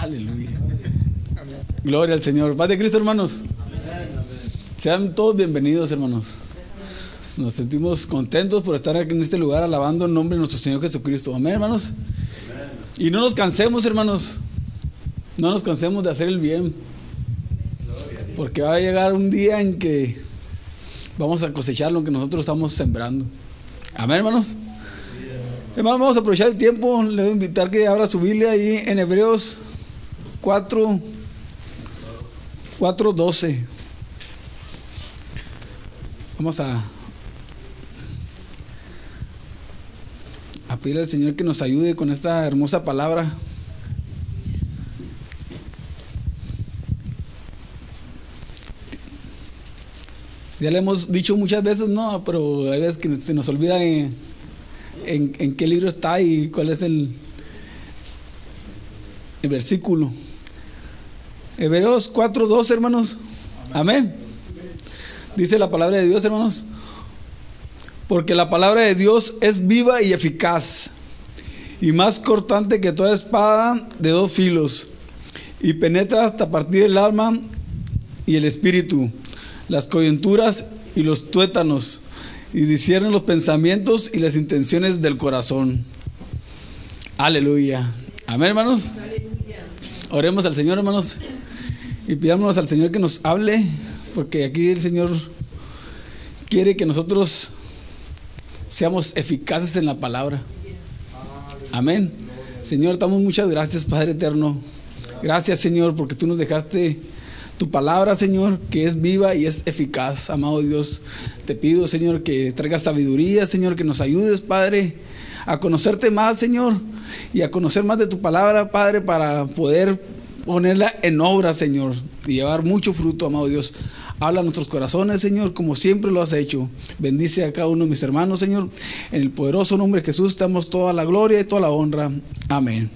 Aleluya. Gloria al Señor. Paz de Cristo, hermanos. Sean todos bienvenidos, hermanos. Nos sentimos contentos por estar aquí en este lugar alabando el nombre de nuestro Señor Jesucristo. Amén, hermanos. Y no nos cansemos, hermanos. No nos cansemos de hacer el bien. Porque va a llegar un día en que vamos a cosechar lo que nosotros estamos sembrando. Amén, hermanos. Hermanos, vamos a aprovechar el tiempo. Le voy a invitar que abra su Biblia ahí en Hebreos 4, 4, 12. Vamos a, a pedirle al Señor que nos ayude con esta hermosa palabra. Ya le hemos dicho muchas veces, no, pero hay veces que se nos olvida en, en, qué libro está y cuál es el, el versículo. Hebreos 4.2, hermanos. Amén. Dice la palabra de Dios, hermanos. Porque la palabra de Dios es viva y eficaz, y más cortante que toda espada de dos filos, y penetra hasta partir el alma y el espíritu, las coyunturas y los tuétanos, y discierne los pensamientos y las intenciones del corazón. Aleluya. Amén, hermanos. Oremos al Señor, hermanos, y pidámonos al Señor que nos hable, porque aquí el Señor quiere que nosotros seamos eficaces en la palabra. Amén. Señor, damos muchas gracias, Padre eterno. Gracias, Señor, porque tú nos dejaste tu palabra, Señor, que es viva y es eficaz. Amado Dios, te pido, Señor, que traigas sabiduría, Señor, que nos ayudes, Padre, a conocerte más, Señor, y a conocer más de tu palabra, Padre, para poder ponerla en obra, Señor, y llevar mucho fruto, amado Dios. Habla a nuestros corazones, Señor, como siempre lo has hecho. Bendice a cada uno de mis hermanos, Señor. En el poderoso nombre de Jesús damos toda la gloria y toda la honra. Amén.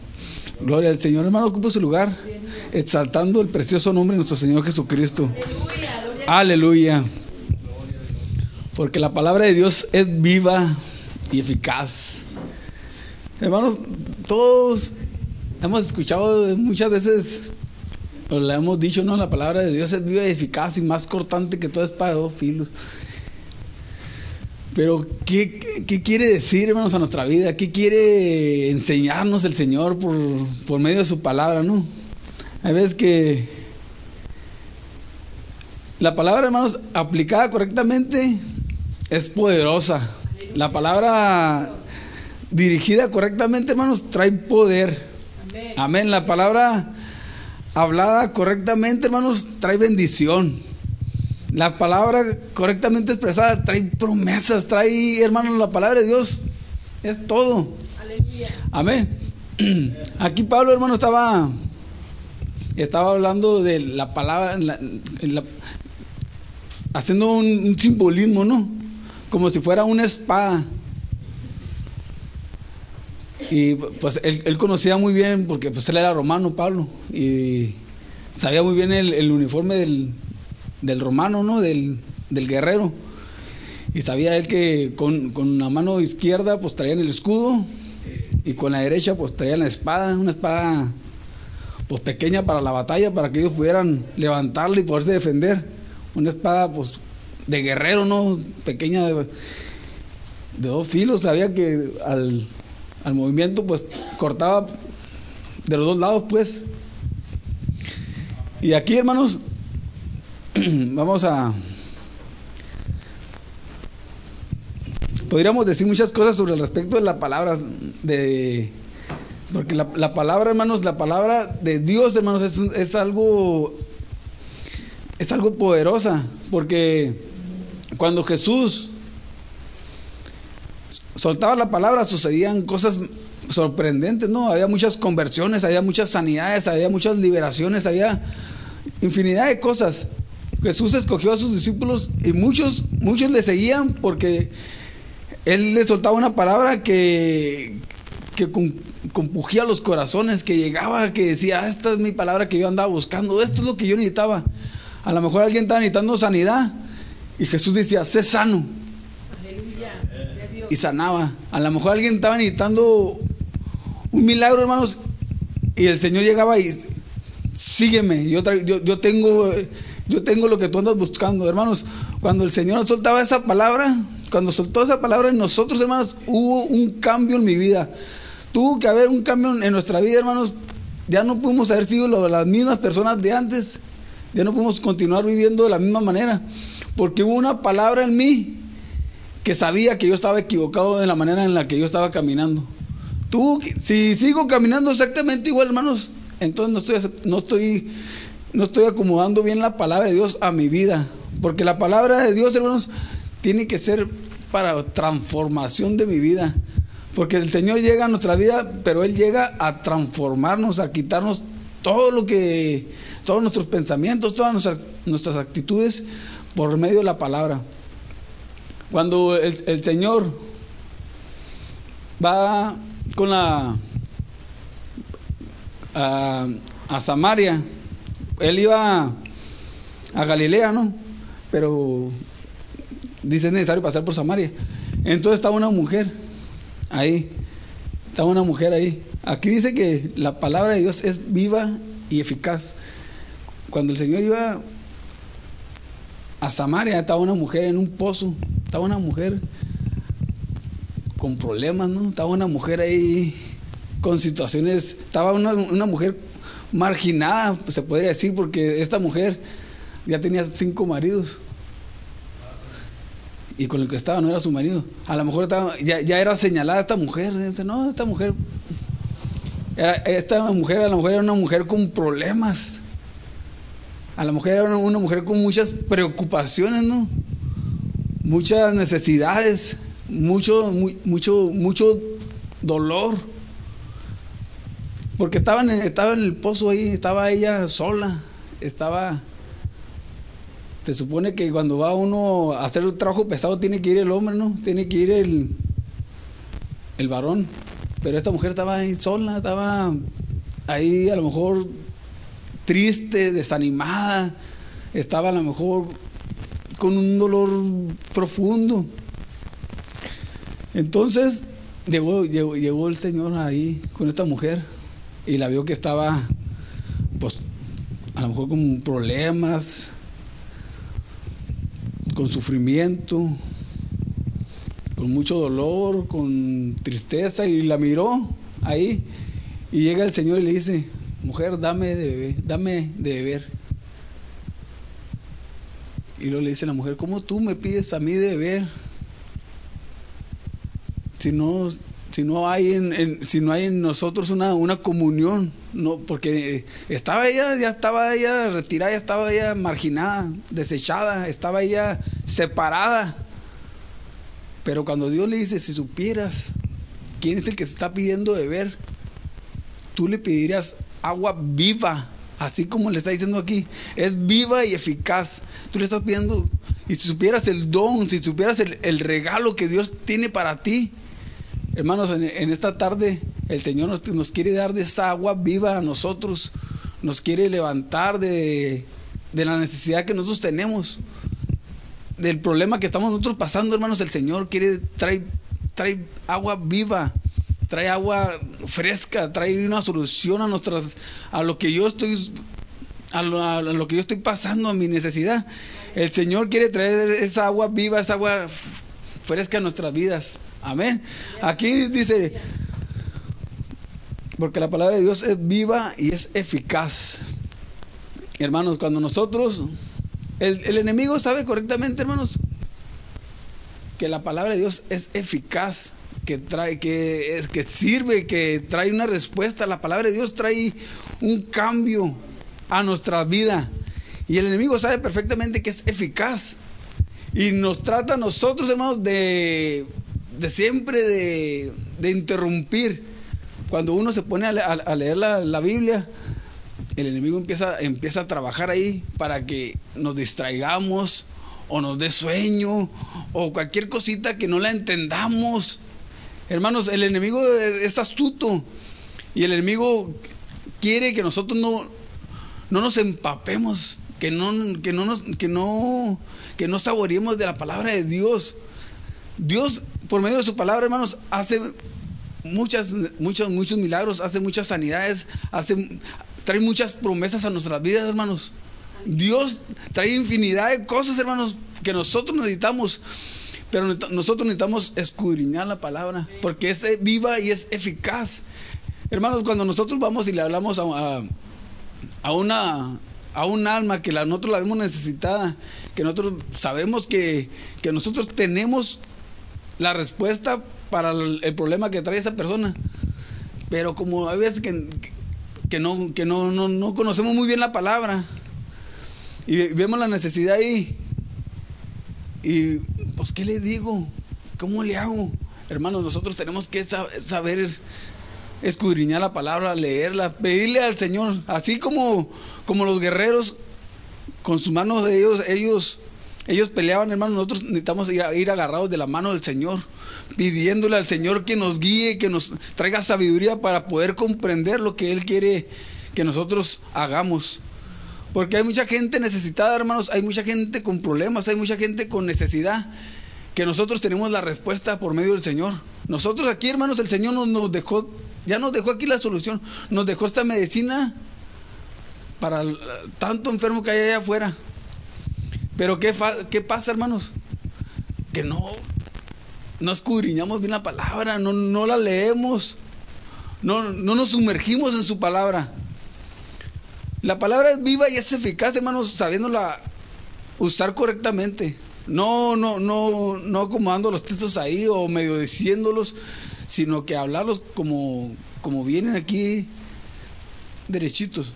Gloria al Señor. Hermano, ocupa su lugar, exaltando el precioso nombre de nuestro Señor Jesucristo. Aleluya. Porque la palabra de Dios es viva y eficaz. Hermanos, todos hemos escuchado muchas veces, o le hemos dicho, no, la palabra de Dios es viva y eficaz y más cortante que toda espada de dos filos. Pero, ¿qué, qué, qué quiere decir, hermanos, a nuestra vida? ¿Qué quiere enseñarnos el Señor por, por medio de su palabra, no? Hay veces que la palabra, hermanos, aplicada correctamente, es poderosa. La palabra dirigida correctamente, hermanos, trae poder. Amén. La palabra hablada correctamente, hermanos, trae bendición. La palabra correctamente expresada trae promesas, trae, hermanos, la palabra de Dios es todo. Aleluya. Amén. Aquí Pablo, hermano, estaba, estaba hablando de la palabra, la, la, haciendo un, un simbolismo, ¿no? Como si fuera una espada. Y pues él, conocía muy bien, porque pues él era romano, Pablo, y sabía muy bien el, el uniforme del, del, romano, ¿no? Del, del, guerrero. Y sabía él que con, con, la mano izquierda pues traían el escudo y con la derecha pues traían la espada, una espada pues pequeña para la batalla, para que ellos pudieran levantarla y poderse defender. Una espada pues de guerrero, ¿no? Pequeña de, de dos filos, sabía que al al movimiento, pues cortaba de los dos lados, pues. Y aquí, hermanos, vamos a... Podríamos decir muchas cosas sobre el respecto de la palabra de... Porque la, la palabra, hermanos, la palabra de Dios, hermanos, es, es algo... Es algo poderosa. Porque cuando Jesús soltaba la palabra, sucedían cosas sorprendentes, ¿no? Había muchas conversiones, había muchas sanidades, había muchas liberaciones, había infinidad de cosas. Jesús escogió a sus discípulos y muchos, muchos le seguían porque él le soltaba una palabra que, que compugía los corazones, que llegaba, que decía, ah, esta es mi palabra que yo andaba buscando, esto es lo que yo necesitaba. A lo mejor alguien estaba necesitando sanidad y Jesús decía, sé sano y sanaba. A lo mejor alguien estaba necesitando un milagro, hermanos, y el Señor llegaba y, sígueme, yo, yo, tengo, yo tengo lo que tú andas buscando. Hermanos, cuando el Señor soltaba esa palabra, cuando soltó esa palabra en nosotros, hermanos, hubo un cambio en mi vida. Tuvo que haber un cambio en nuestra vida, hermanos. Ya no pudimos haber sido las mismas personas de antes. Ya no pudimos continuar viviendo de la misma manera. Porque hubo una palabra en mí que sabía que yo estaba equivocado de la manera en la que yo estaba caminando. Tú, si sigo caminando exactamente igual, hermanos, entonces no estoy, no estoy, no estoy acomodando bien la palabra de Dios a mi vida. Porque la palabra de Dios, hermanos, tiene que ser para transformación de mi vida. Porque el Señor llega a nuestra vida, pero Él llega a transformarnos, a quitarnos todo lo que, todos nuestros pensamientos, todas nuestras, nuestras actitudes por medio de la palabra. Cuando el, Señor va con la a, Samaria, él iba a Galilea, ¿no? Pero dice es necesario pasar por Samaria. Entonces estaba una mujer ahí, estaba una mujer ahí. Aquí dice que la palabra de Dios es viva y eficaz. Cuando el Señor iba a Samaria, estaba una mujer en un pozo estaba una mujer con problemas, ¿no? Estaba una mujer ahí con situaciones, estaba una, mujer marginada, se podría decir, porque esta mujer ya tenía cinco maridos. Y con el que estaba no era su marido. A lo mejor ya, era señalada esta mujer. No, esta mujer. esta mujer a lo mejor era una mujer con problemas. A lo mejor era una mujer con muchas preocupaciones, ¿no? Muchas necesidades, mucho, mucho, mucho dolor. Porque estaba en, estaba en el pozo ahí, estaba ella sola, estaba... Se supone que cuando va uno a hacer un trabajo pesado tiene que ir el hombre, ¿no? Tiene que ir el, el varón. Pero esta mujer estaba ahí sola, estaba ahí a lo mejor triste, desanimada, estaba a lo mejor con un dolor profundo. Entonces llegó, llegó, el Señor ahí con esta mujer y la vio que estaba, pues, a lo mejor con problemas, con sufrimiento, con mucho dolor, con tristeza, y la miró ahí. Y llega el Señor y le dice, mujer, dame de dame de beber. Y luego le dice la mujer, ¿cómo tú me pides a mí de beber? Si no, si no hay en, si no hay en nosotros una, una, comunión, no, porque estaba ella, ya estaba ella retirada, ya estaba ella marginada, desechada, estaba ella separada. Pero cuando Dios le dice, si supieras quién es el que se está pidiendo beber, tú le pedirías agua viva Así como le está diciendo aquí, es viva y eficaz. Tú le estás pidiendo, y si supieras el don, si supieras el, regalo que Dios tiene para ti, hermanos, en, esta tarde el Señor nos, quiere dar de esa agua viva a nosotros, nos quiere levantar de, de la necesidad que nosotros tenemos, del problema que estamos nosotros pasando, hermanos, el Señor quiere traer, trae agua viva trae agua fresca, trae una solución a nuestras, a lo que yo estoy, a lo, que yo estoy pasando, a mi necesidad. El Señor quiere traer esa agua viva, esa agua fresca a nuestras vidas. Amén. Aquí dice, porque la palabra de Dios es viva y es eficaz. Hermanos, cuando nosotros, el, el enemigo sabe correctamente, hermanos, que la palabra de Dios es eficaz que trae, que, es, que sirve, que trae una respuesta. La palabra de Dios trae un cambio a nuestra vida. Y el enemigo sabe perfectamente que es eficaz. Y nos trata a nosotros, hermanos, de, de siempre de, de, interrumpir. Cuando uno se pone a, leer la, la, Biblia, el enemigo empieza, empieza a trabajar ahí para que nos distraigamos o nos dé sueño o cualquier cosita que no la entendamos. Hermanos, el enemigo es astuto y el enemigo quiere que nosotros no, no nos empapemos, que no, que no que no, que no saboreemos de la palabra de Dios. Dios, por medio de su palabra, hermanos, hace muchas, muchos, muchos milagros, hace muchas sanidades, hace, trae muchas promesas a nuestras vidas, hermanos. Dios trae infinidad de cosas, hermanos, que nosotros necesitamos. Pero nosotros necesitamos escudriñar la palabra, porque es viva y es eficaz. Hermanos, cuando nosotros vamos y le hablamos a, a, una a un alma que nosotros la vemos necesitada, que nosotros sabemos que, que nosotros tenemos la respuesta para el, problema que trae esa persona. Pero como hay veces que, que, no, que no, no, no, conocemos muy bien la palabra y vemos la necesidad ahí, y pues, ¿qué le digo? ¿Cómo le hago? Hermanos, nosotros tenemos que saber escudriñar la palabra, leerla, pedirle al Señor, así como, como los guerreros con sus manos de ellos, ellos, ellos peleaban, hermanos, nosotros necesitamos ir, ir agarrados de la mano del Señor, pidiéndole al Señor que nos guíe, que nos traiga sabiduría para poder comprender lo que Él quiere que nosotros hagamos. Porque hay mucha gente necesitada, hermanos, hay mucha gente con problemas, hay mucha gente con necesidad, que nosotros tenemos la respuesta por medio del Señor. Nosotros aquí, hermanos, el Señor nos, dejó, ya nos dejó aquí la solución, nos dejó esta medicina para tanto enfermo que hay allá afuera. Pero ¿qué, qué pasa, hermanos? Que no, no escudriñamos bien la palabra, no, no la leemos, no, no nos sumergimos en su palabra. La palabra es viva y es eficaz, hermanos, sabiéndola usar correctamente. No, no, no, no acomodando los textos ahí o medio diciéndolos, sino que hablarlos como, como vienen aquí derechitos.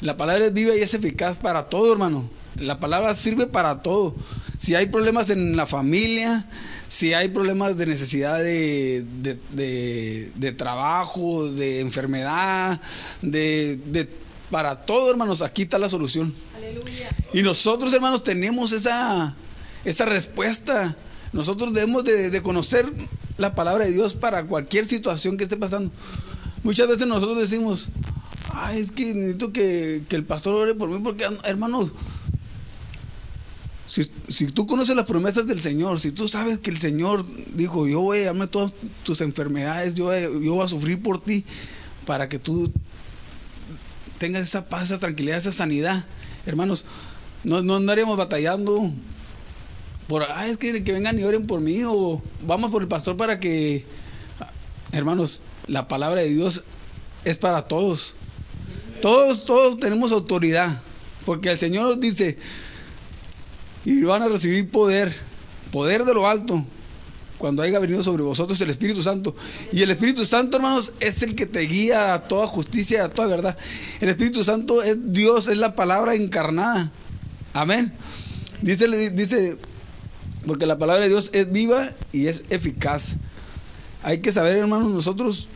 La palabra es viva y es eficaz para todo, hermano. La palabra sirve para todo. Si hay problemas en la familia, si hay problemas de necesidad de, de, trabajo, de enfermedad, de, para todo, hermanos, aquí está la solución. Y nosotros, hermanos, tenemos esa, esa respuesta. Nosotros debemos de, conocer la palabra de Dios para cualquier situación que esté pasando. Muchas veces nosotros decimos, ay, es que necesito que, que el pastor ore por mí, porque, hermanos, si, tú conoces las promesas del Señor, si tú sabes que el Señor dijo, yo voy a darme todas tus enfermedades, yo, yo voy a sufrir por ti, para que tú tengas esa paz, esa tranquilidad, esa sanidad, hermanos, no, no andaremos batallando por, ay, es que, que vengan y oren por mí, o vamos por el pastor para que, hermanos, la palabra de Dios es para todos. Todos, todos tenemos autoridad, porque el Señor nos dice, y van a recibir poder, poder de lo alto, cuando haya venido sobre vosotros el Espíritu Santo. Y el Espíritu Santo, hermanos, es el que te guía a toda justicia, a toda verdad. El Espíritu Santo es Dios, es la palabra encarnada. Amén. Dice, dice, porque la palabra de Dios es viva y es eficaz. Hay que saber, hermanos, nosotros,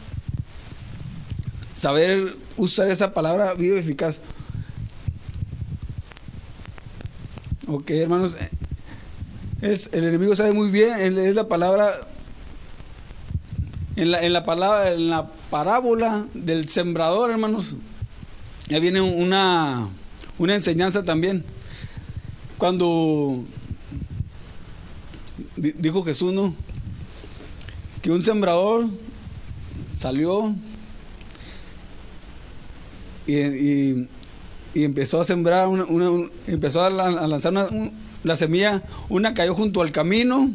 saber usar esa palabra viva y eficaz. Ok, hermanos. Es, el enemigo sabe muy bien, es la palabra. En la, en la palabra, en la parábola del sembrador, hermanos. Ya viene una, una enseñanza también. Cuando dijo Jesús, ¿no? Que un sembrador salió y empezó a sembrar, una, empezó a, lanzar la semilla, una cayó junto al camino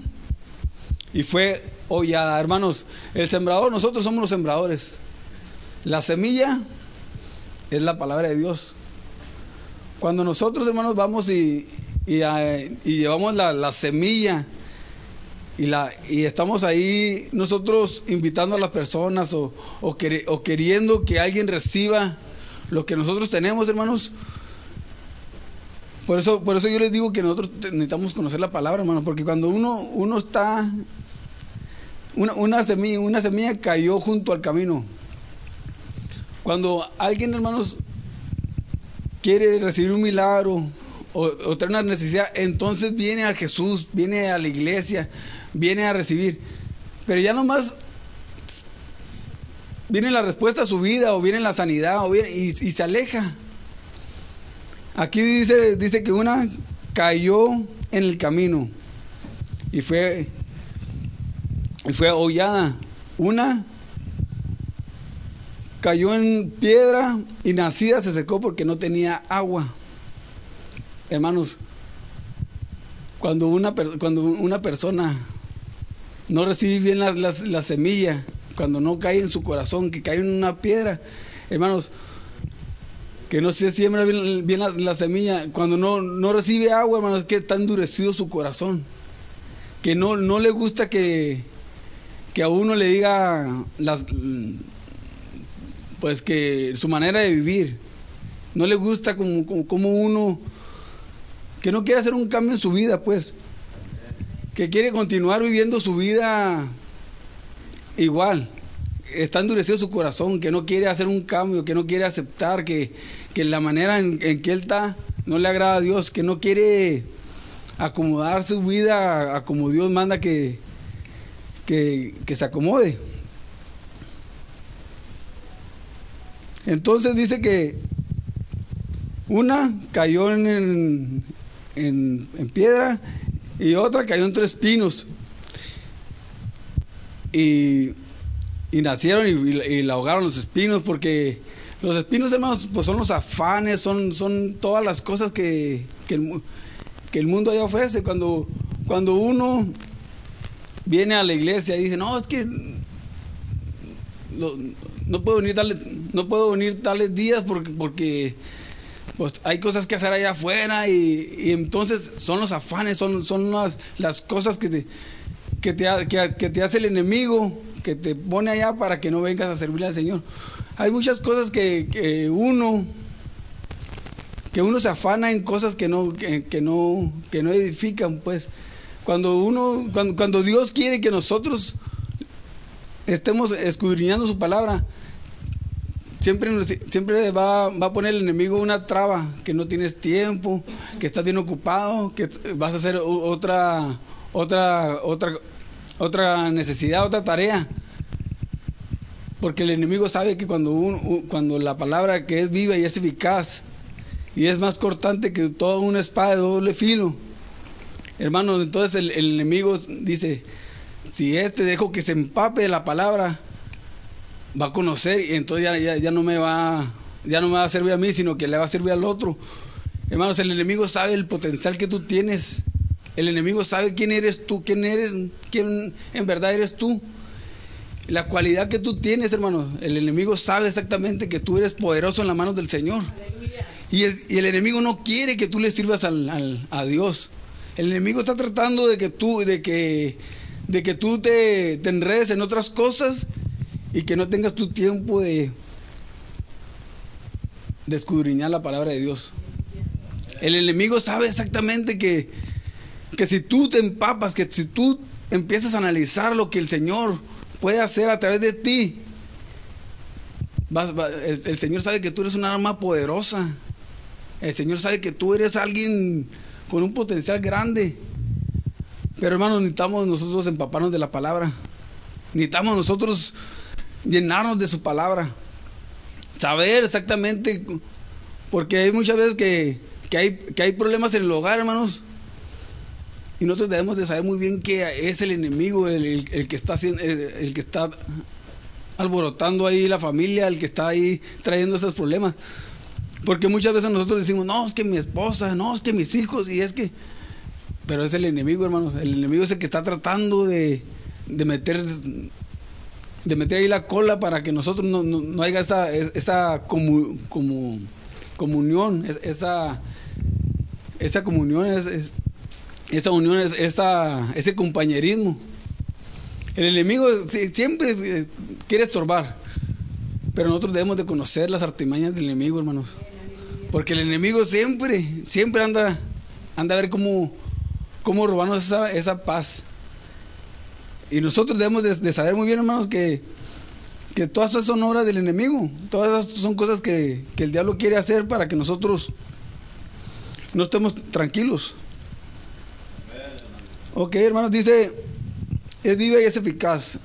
y fue hollada. Hermanos, el sembrador, nosotros somos los sembradores. La semilla es la palabra de Dios. Cuando nosotros, hermanos, vamos y, y, llevamos la, semilla y, la, y estamos ahí nosotros invitando a las personas o, o queriendo que alguien reciba lo que nosotros tenemos, hermanos. Por eso, por eso yo les digo que nosotros necesitamos conocer la palabra, hermanos, porque cuando uno, uno está, una, semilla, una semilla cayó junto al camino. Cuando alguien, hermanos, quiere recibir un milagro o, o tener una necesidad, entonces viene a Jesús, viene a la iglesia, viene a recibir. Pero ya nomás viene la respuesta a su vida o viene la sanidad o viene, y, se aleja. Aquí dice, dice que una cayó en el camino y fue, y fue hollada. Una cayó en piedra y nacida se secó porque no tenía agua. Hermanos, cuando una, cuando una persona no recibe bien la, semilla, cuando no cae en su corazón, que cae en una piedra, hermanos, que no se siembra bien, la, semilla, cuando no, no recibe agua, hermanos, que está endurecido su corazón, que no, no le gusta que, que a uno le diga las, pues que su manera de vivir, no le gusta como, como uno, que no quiere hacer un cambio en su vida, pues. Que quiere continuar viviendo su vida igual. Está endurecido su corazón, que no quiere hacer un cambio, que no quiere aceptar que, la manera en, que él está no le agrada a Dios, que no quiere acomodar su vida a, como Dios manda que, que, se acomode. Entonces dice que una cayó en, en, en piedra y otra cayó entre espinos. Y, y nacieron y, la ahogaron los espinos porque los espinos, hermanos, pues son los afanes, son, son todas las cosas que, que, el, mundo allá ofrece. Cuando, cuando uno viene a la iglesia y dice, no, es que no, puedo venir no puedo venir tales días porque, porque pues hay cosas que hacer allá afuera y, entonces son los afanes, son, son las, cosas que te, que, te, que, te hace el enemigo, que te pone allá para que no vengas a servirle al Señor. Hay muchas cosas que, uno que uno se afana en cosas que no, que, no, que no edifican, pues. Cuando uno, cuando, cuando Dios quiere que nosotros estemos escudriñando su palabra, siempre, siempre va, va, a poner el enemigo una traba, que no tienes tiempo, que estás bien ocupado, que vas a hacer otra, otra, otra, otra necesidad, otra tarea. Porque el enemigo sabe que cuando, cuando la palabra que es viva y es eficaz y es más cortante que toda una espada de doble filo, hermano, entonces el, enemigo dice, si este dejo que se empape de la palabra, va a conocer y entonces ya, ya, no me va ya no me va a servir a mí, sino que le va a servir al otro. Hermanos, el enemigo sabe el potencial que tú tienes. El enemigo sabe quién eres tú, quién eres, quién en verdad eres tú. La cualidad que tú tienes, hermano. El enemigo sabe exactamente que tú eres poderoso en las manos del Señor. Y el, y el, enemigo no quiere que tú le sirvas a Dios. El enemigo está tratando de que tú, de que, de que tú te, te enredes en otras cosas y que no tengas tu tiempo de, de escudriñar la palabra de Dios. El enemigo sabe exactamente que, que si tú te empapas, que si tú empiezas a analizar lo que el Señor puede hacer a través de ti, el, Señor sabe que tú eres una arma poderosa. El Señor sabe que tú eres alguien con un potencial grande. Pero hermanos, necesitamos nosotros empaparnos de la palabra. Necesitamos nosotros llenarnos de su palabra, saber exactamente, porque hay muchas veces que, hay, que hay problemas en el hogar, hermanos, y nosotros debemos de saber muy bien que es el enemigo el, que está el, que está alborotando ahí la familia, el que está ahí trayendo esos problemas. Porque muchas veces nosotros decimos, no, es que mi esposa, no, es que mis hijos, y es que... Pero es el enemigo, hermanos. El enemigo es el que está tratando de, de meter de meter ahí la cola para que nosotros no, no, haya esa, esa como, como, comunión, esa, esa comunión, esa unión, esa, ese compañerismo. El enemigo siempre eh, quiere estorbar, pero nosotros debemos de conocer las artimañas del enemigo, hermanos. Porque el enemigo siempre, siempre anda, anda a ver cómo, cómo robarnos esa, esa paz. Y nosotros debemos de, saber muy bien, hermanos, que, que todas esas son obras del enemigo. Todas esas son cosas que, el diablo quiere hacer para que nosotros no estemos tranquilos. Ok, hermanos, dice, es viva y es eficaz.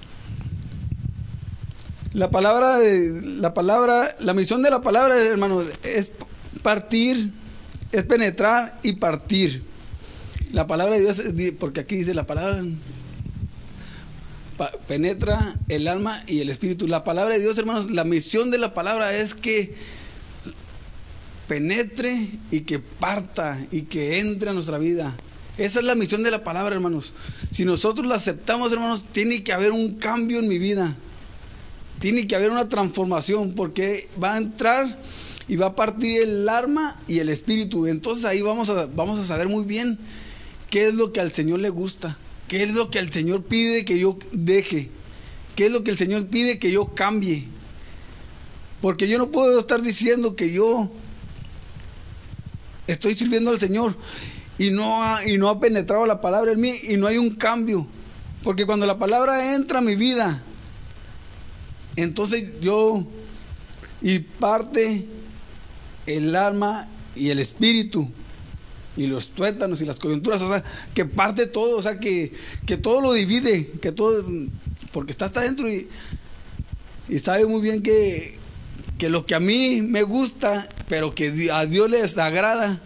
La palabra, de, la palabra, la misión de la palabra, hermanos, es partir, es penetrar y partir. La palabra de Dios, porque aquí dice la palabra penetra el alma y el espíritu. La palabra de Dios, hermanos, la misión de la palabra es que penetre y que parta y que entre a nuestra vida. Esa es la misión de la palabra, hermanos. Si nosotros la aceptamos, hermanos, tiene que haber un cambio en mi vida. Tiene que haber una transformación porque va a entrar y va a partir el alma y el espíritu. Entonces ahí vamos a, vamos a saber muy bien qué es lo que al Señor le gusta. ¿Qué es lo que el Señor pide que yo deje? ¿Qué es lo que el Señor pide que yo cambie? Porque yo no puedo estar diciendo que yo estoy sirviendo al Señor y no ha, y no ha penetrado la palabra en mí y no hay un cambio. Porque cuando la palabra entra a mi vida, entonces yo y parte el alma y el espíritu y los tuétanos y las coyunturas, o sea, que parte todo, o sea, que, que todo lo divide, que todo, porque está hasta adentro y, y sabe muy bien que, que lo que a mí me gusta, pero que a Dios le desagrada,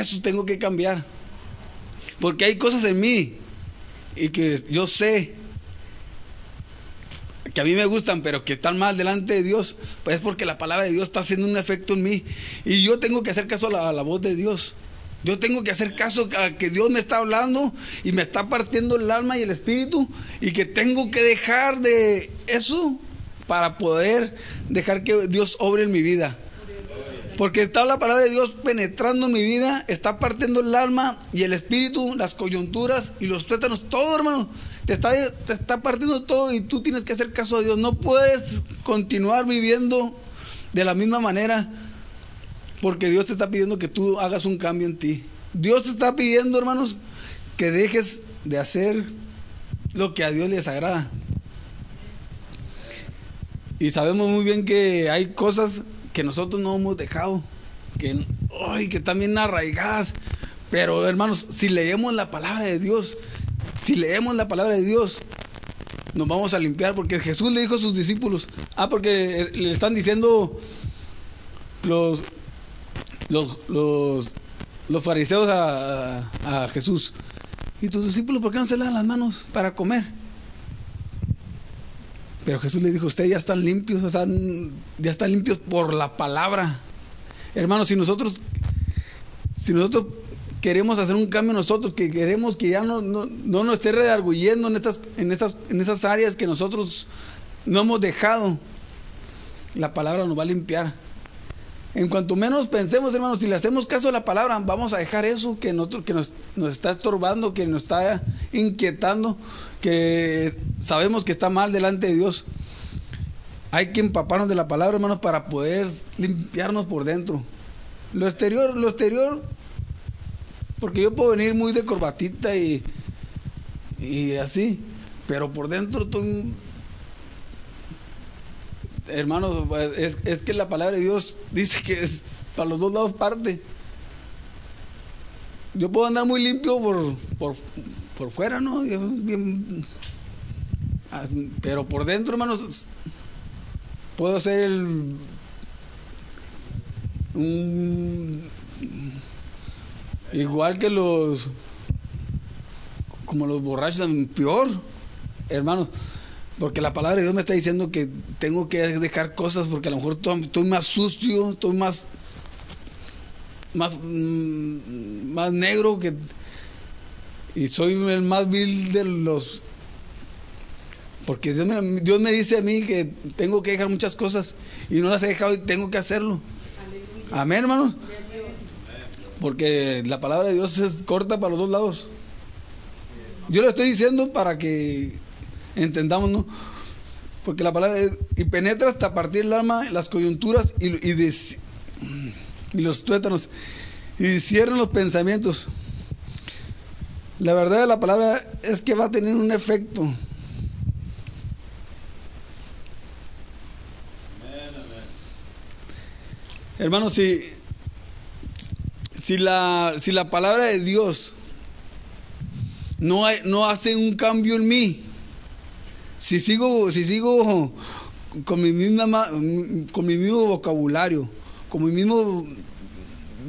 eso tengo que cambiar. Porque hay cosas en mí y que yo sé que a mí me gustan, pero que están mal delante de Dios, pues es porque la palabra de Dios está haciendo un efecto en mí. Y yo tengo que hacer caso a la voz de Dios. Yo tengo que hacer caso a que Dios me está hablando y me está partiendo el alma y el espíritu y que tengo que dejar de eso para poder dejar que Dios obre en mi vida. Porque está la palabra de Dios penetrando en mi vida, está partiendo el alma y el espíritu, las coyunturas y los tuétanos, todo hermano. Te está, te está partiendo todo y tú tienes que hacer caso a Dios. No puedes continuar viviendo de la misma manera porque Dios te está pidiendo que tú hagas un cambio en ti. Dios te está pidiendo, hermanos, que dejes de hacer lo que a Dios le desagrada. Y sabemos muy bien que hay cosas que nosotros no hemos dejado, que, ay, que están bien arraigadas. Pero hermanos, si leemos la palabra de Dios, si leemos la palabra de Dios, nos vamos a limpiar, porque Jesús le dijo a sus discípulos, ah, porque le están diciendo los, los, los, fariseos a, Jesús, ¿y tus discípulos por qué no se dan las manos para comer? Pero Jesús le dijo, ustedes ya están limpios, ya están limpios por la palabra. Hermanos, si nosotros, si nosotros queremos hacer un cambio nosotros, que queremos que ya no, no, no nos esté redarguyendo en estas, en, estas, en esas áreas que nosotros no hemos dejado, la palabra nos va a limpiar. En cuanto menos pensemos, hermanos, si le hacemos caso a la palabra, vamos a dejar eso que, que nos, está estorbando, que nos está inquietando, que sabemos que está mal delante de Dios. Hay que empaparnos de la palabra, hermanos, para poder limpiarnos por dentro. Lo exterior, lo exterior, porque yo puedo venir muy de corbatita y, y así, pero por dentro estoy hermanos, es, es, que la palabra de Dios dice que es para los dos lados parte. Yo puedo andar muy limpio por, por, por fuera, ¿no? pero por dentro, hermanos, puedo ser el, igual que los, como los borrachos, peor, hermanos. Porque la palabra de Dios me está diciendo que tengo que dejar cosas porque a lo mejor estoy más sucio, estoy más, más, mm, más negro que y soy el más vil de los porque Dios me, Dios me dice a mí que tengo que dejar muchas cosas y no las he dejado y tengo que hacerlo. Amén, hermanos. Porque la palabra de Dios es corta para los dos lados. Yo lo estoy diciendo para que entendamos, ¿no? Porque la palabra y penetra hasta partir el alma, las coyunturas y, y, y los tuétanos y cierran los pensamientos. La verdad de la palabra es que va a tener un efecto. Hermanos, si, si, la, si la palabra de Dios no, hay, no hace un cambio en mí, si sigo, si sigo con mi misma con mi mismo vocabulario, con mi mismo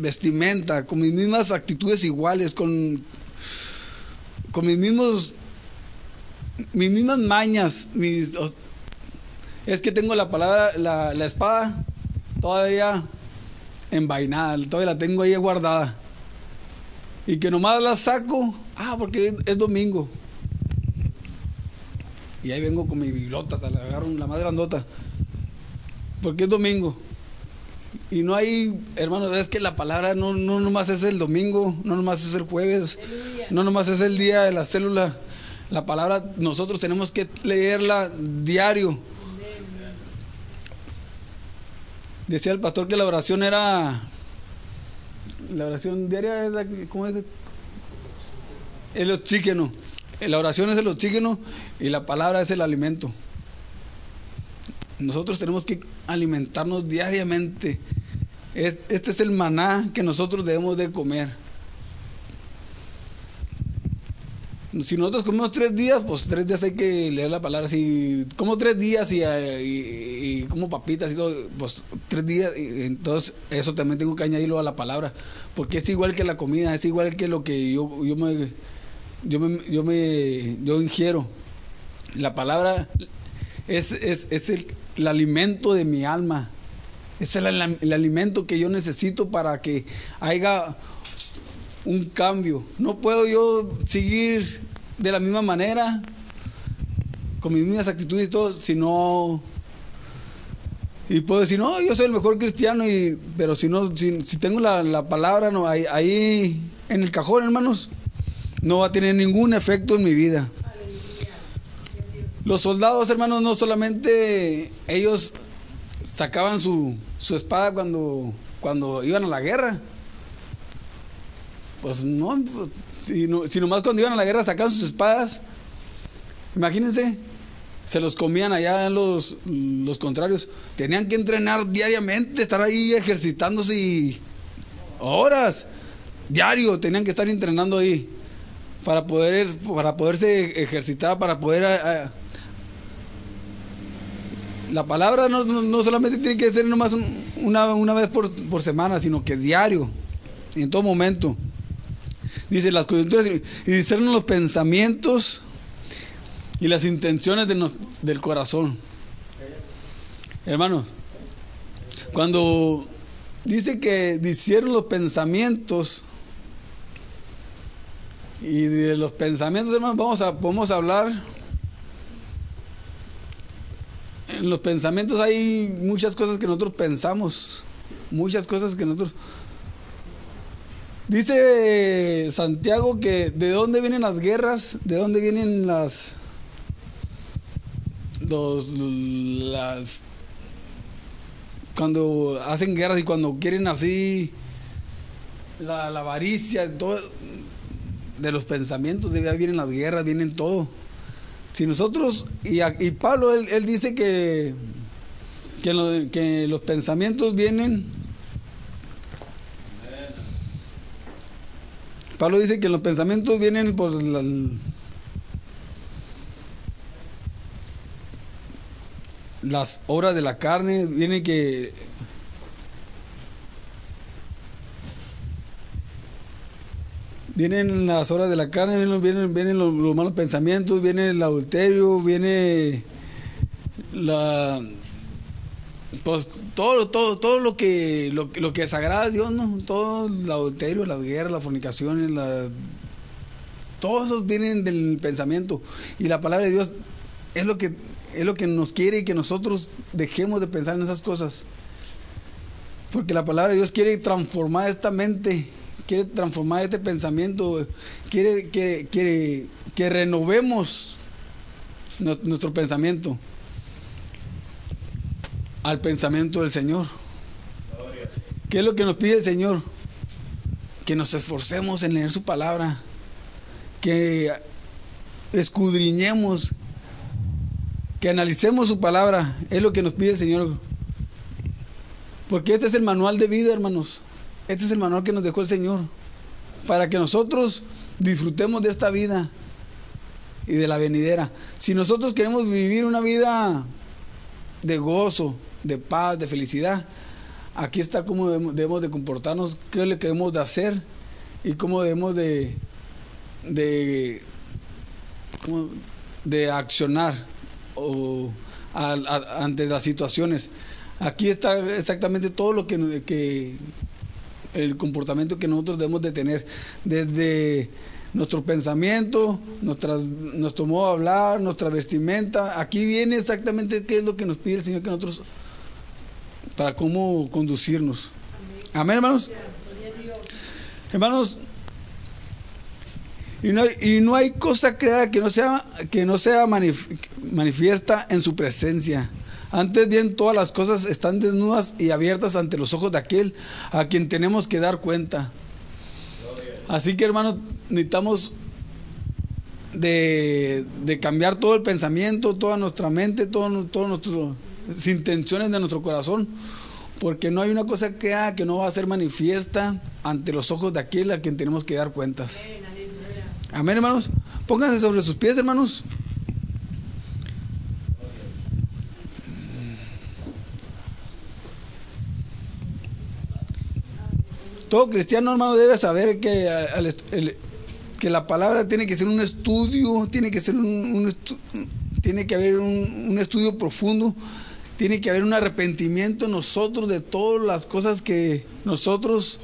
vestimenta, con mis mismas actitudes iguales, con, con mis mismos mis mismas mañas, es que tengo la palabra, la, la espada todavía envainada, todavía la tengo ahí guardada. Y que nomás la saco, ah, porque es, domingo. Y ahí vengo con mi biblota, la agarro la más grandota. Porque es domingo. Y no hay, hermanos, es que la palabra no, no nomás es el domingo, no nomás es el jueves, no nomás es el día de la célula. La palabra nosotros tenemos que leerla diario. Decía el pastor que la oración era. La oración diaria era. ¿Cómo es? El oxígeno. La oración es el oxígeno y la palabra es el alimento. Nosotros tenemos que alimentarnos diariamente. Este es el maná que nosotros debemos de comer. si nosotros comemos tres días, pues tres días hay que leer la palabra. Si como tres días y, como papitas y todo, pues tres días, entonces eso también tengo que añadirlo a la palabra. Porque es igual que la comida, es igual que lo que yo, yo me yo me, yo me yo ingiero. La palabra es, es, es el, alimento de mi alma. Es el, alimento que yo necesito para que haya un cambio. No puedo yo seguir de la misma manera, con mis mismas actitudes y todo, si no... Y puedo decir, no, yo soy el mejor cristiano, y, pero si no, si, tengo la, palabra no, ahí, ahí en el cajón, hermanos, no va a tener ningún efecto en mi vida. Los soldados, hermanos, no solamente ellos sacaban su, su espada cuando, cuando iban a la guerra, pues no, sino, si nomás cuando iban a la guerra sacaban sus espadas, imagínense, se los comían allá los, los contrarios. Tenían que entrenar diariamente, estar ahí ejercitándose horas, diario, tenían que estar entrenando ahí para poder para poderse ejercitar, para poder la palabra no, solamente tiene que ser nomás una, una vez por, por semana, sino que diario, en todo momento. Dice las coyunturas y discernen los pensamientos y las intenciones del corazón. Hermanos, cuando dice que disciernen los pensamientos y de los pensamientos, hermanos, vamos a, hablar. En los pensamientos hay muchas cosas que nosotros pensamos, muchas cosas que nosotros Dice Santiago que de dónde vienen las guerras, de dónde vienen las los las cuando hacen guerras y cuando quieren así la, avaricia, todo de los pensamientos, de ahí vienen las guerras, vienen todo. Si nosotros, y, y Pablo, él, dice que, que, que los pensamientos vienen Pablo dice que los pensamientos vienen por las obras de la carne, viene que vienen las obras de la carne, vienen, los, malos pensamientos, viene el adulterio, viene la pues todo, todo, todo lo que, lo, lo que desagrada a Dios, ¿no? Todo el adulterio, las guerras, las fornicaciones, la, todos esos vienen del pensamiento. Y la palabra de Dios es lo que, es lo que nos quiere que nosotros dejemos de pensar en esas cosas. Porque la palabra de Dios quiere transformar esta mente, quiere transformar este pensamiento, quiere que, quiere, que renovemos nuestro pensamiento al pensamiento del Señor. ¿Qué es lo que nos pide el Señor? Que nos esforcemos en leer su palabra, que escudriñemos, que analicemos su palabra. Es lo que nos pide el Señor. Porque este es el manual de vida, hermanos. Este es el manual que nos dejó el Señor. Para que nosotros disfrutemos de esta vida y de la venidera. Si nosotros queremos vivir una vida de gozo, de paz, de felicidad. Aquí está cómo debemos, de comportarnos, qué es lo que debemos de hacer y cómo debemos de, de de accionar o ante las situaciones. Aquí está exactamente todo lo que el comportamiento que nosotros debemos de tener, desde nuestro pensamiento, nuestra, nuestro modo de hablar, nuestra vestimenta. Aquí viene exactamente qué es lo que nos pide el Señor que nosotros, para cómo conducirnos. Amén, hermanos. Hermanos, y no, y no hay cosa creada que no sea, que no sea manifiesta en su presencia. Antes bien, todas las cosas están desnudas y abiertas ante los ojos de aquel a quien tenemos que dar cuenta. Así que hermanos, necesitamos de, cambiar todo el pensamiento, toda nuestra mente, todas todo nuestras intenciones de nuestro corazón, porque no hay una cosa que haga que no va a ser manifiesta ante los ojos de aquel a quien tenemos que dar cuentas. Amén, hermanos. Pónganse sobre sus pies, hermanos. Todo cristiano, hermano, debe saber que, que la palabra tiene que ser un estudio, tiene que ser un, tiene que haber un, estudio profundo, tiene que haber un arrepentimiento en nosotros de todas las cosas que nosotros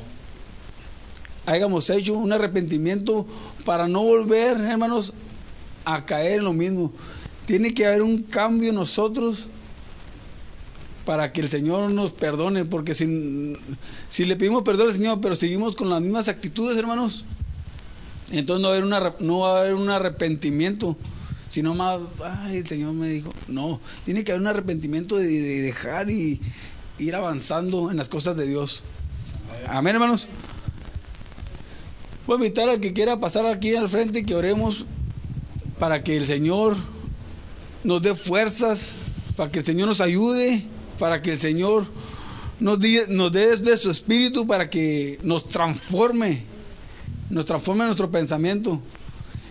hayamos hecho, un arrepentimiento para no volver, hermanos, a caer en lo mismo. Tiene que haber un cambio en nosotros para que el Señor nos perdone, porque si, si le pedimos perdón al Señor, pero seguimos con las mismas actitudes, hermanos, entonces no va a haber, una, no va a haber un arrepentimiento, sino más, ay, el Señor me dijo, no, tiene que haber un arrepentimiento de, dejar y ir avanzando en las cosas de Dios. Amén, hermanos. Voy a invitar al que quiera pasar aquí al frente que oremos para que el Señor nos dé fuerzas, para que el Señor nos ayude para que el Señor nos, nos dé de su espíritu para que nos transforme, nos transforme nuestro pensamiento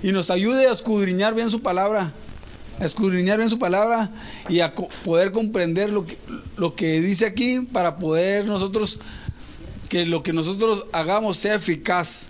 y nos ayude a escudriñar bien su palabra, a escudriñar bien su palabra y a poder comprender lo que, lo que dice aquí para poder nosotros, que lo que nosotros hagamos sea eficaz